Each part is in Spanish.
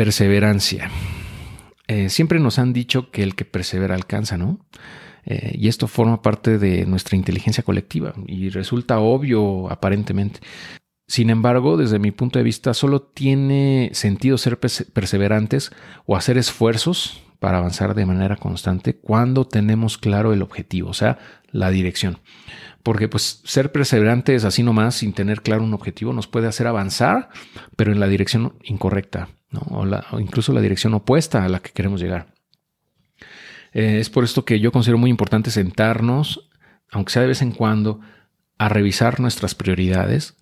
perseverancia. Eh, siempre nos han dicho que el que persevera alcanza, ¿no? Eh, y esto forma parte de nuestra inteligencia colectiva y resulta obvio aparentemente. Sin embargo, desde mi punto de vista, solo tiene sentido ser perseverantes o hacer esfuerzos para avanzar de manera constante cuando tenemos claro el objetivo, o sea, la dirección. Porque pues ser perseverantes así nomás sin tener claro un objetivo nos puede hacer avanzar, pero en la dirección incorrecta, o, incluso la dirección opuesta a la que queremos llegar. Eh, es por esto que yo considero muy importante sentarnos, aunque sea de vez en cuando, a revisar nuestras prioridades,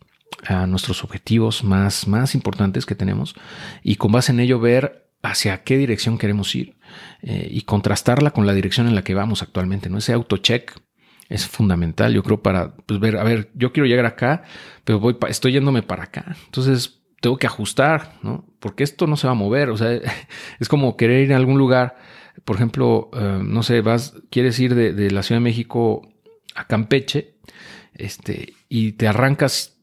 a nuestros objetivos más, más importantes que tenemos y con base en ello ver hacia qué dirección queremos ir eh, y contrastarla con la dirección en la que vamos actualmente. ¿no? Ese autocheck es fundamental, yo creo, para pues, ver, a ver, yo quiero llegar acá, pero voy estoy yéndome para acá. Entonces tengo que ajustar, ¿no? Porque esto no se va a mover. O sea, es como querer ir a algún lugar por ejemplo, eh, no sé, vas, quieres ir de, la Ciudad de México a Campeche, este, y te arrancas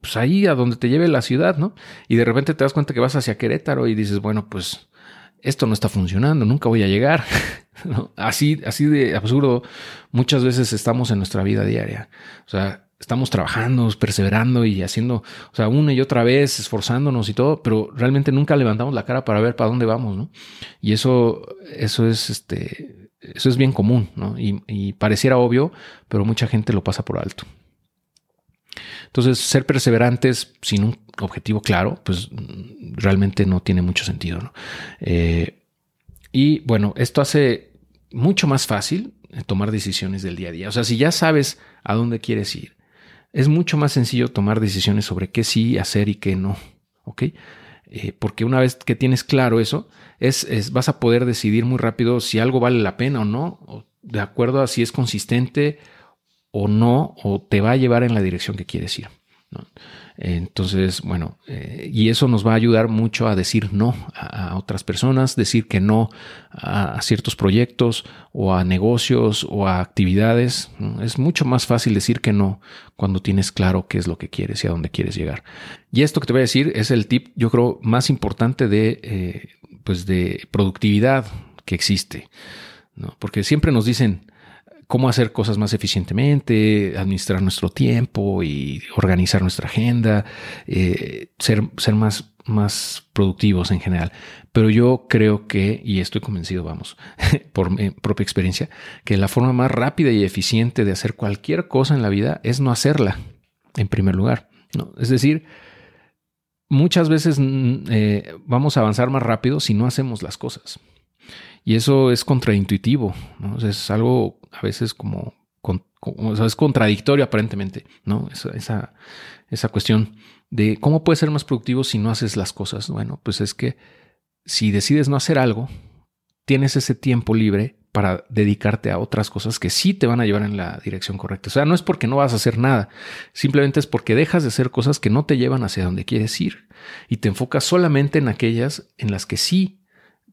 pues ahí a donde te lleve la ciudad, ¿no? Y de repente te das cuenta que vas hacia Querétaro y dices, bueno, pues esto no está funcionando, nunca voy a llegar. Así, así de absurdo, muchas veces estamos en nuestra vida diaria. O sea, estamos trabajando, perseverando y haciendo, o sea, una y otra vez, esforzándonos y todo, pero realmente nunca levantamos la cara para ver para dónde vamos, ¿no? Y eso, eso es, este, eso es bien común, ¿no? Y, pareciera obvio, pero mucha gente lo pasa por alto. Entonces, ser perseverantes sin un objetivo claro, pues realmente no tiene mucho sentido. Eh, y bueno, esto hace mucho más fácil tomar decisiones del día a día. O sea, si ya sabes a dónde quieres ir, es mucho más sencillo tomar decisiones sobre qué sí hacer y qué no. ¿Ok? Eh, porque una vez que tienes claro eso, es, vas a poder decidir muy rápido si algo vale la pena o no, de acuerdo a si es consistente o no, o te va a llevar en la dirección que quieres ir. Entonces, bueno, eh, y eso nos va a ayudar mucho a decir no a, otras personas, decir que no a, ciertos proyectos o a negocios o a actividades. Es mucho más fácil decir que no cuando tienes claro qué es lo que quieres y a dónde quieres llegar. Y esto que te voy a decir es el tip, yo creo, más importante de, eh, pues de productividad que existe. ¿no? Porque siempre nos dicen, cómo hacer cosas más eficientemente, administrar nuestro tiempo y organizar nuestra agenda, eh, ser, ser más, más productivos en general. Pero yo creo que, y estoy convencido, vamos, por mi propia experiencia, que la forma más rápida y eficiente de hacer cualquier cosa en la vida es no hacerla, en primer lugar. Es decir, muchas veces mm, eh, vamos a avanzar más rápido si no hacemos las cosas. Y eso es contraintuitivo, es algo a veces como, es contradictorio aparentemente, ¿no? Esa, esa, cuestión de cómo puedes ser más productivo si no haces las cosas. Bueno, pues es que si decides no hacer algo, tienes ese tiempo libre para dedicarte a otras cosas que sí te van a llevar en la dirección correcta. O sea, no es porque no vas a hacer nada, simplemente es porque dejas de hacer cosas que no te llevan hacia donde quieres ir y te enfocas solamente en aquellas en las que sí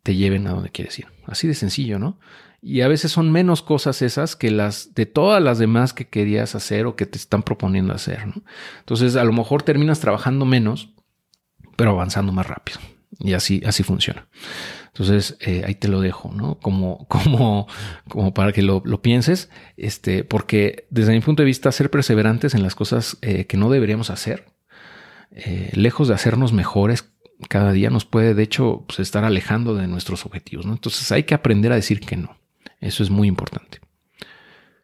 te lleven a donde quieres ir. Así de sencillo, ¿no? Y a veces son menos cosas esas que las de todas las demás que querías hacer o que te están proponiendo hacer, ¿no? Entonces, a lo mejor terminas trabajando menos, pero avanzando más rápido. Y así, así funciona. Entonces, eh, ahí te lo dejo, ¿no? Como, como, como para que lo, pienses, este, porque desde mi punto de vista, ser perseverantes en las cosas eh, que no deberíamos hacer, eh, lejos de hacernos mejores cada día nos puede, de hecho, pues, estar alejando de nuestros objetivos. ¿no? Entonces hay que aprender a decir que no. Eso es muy importante.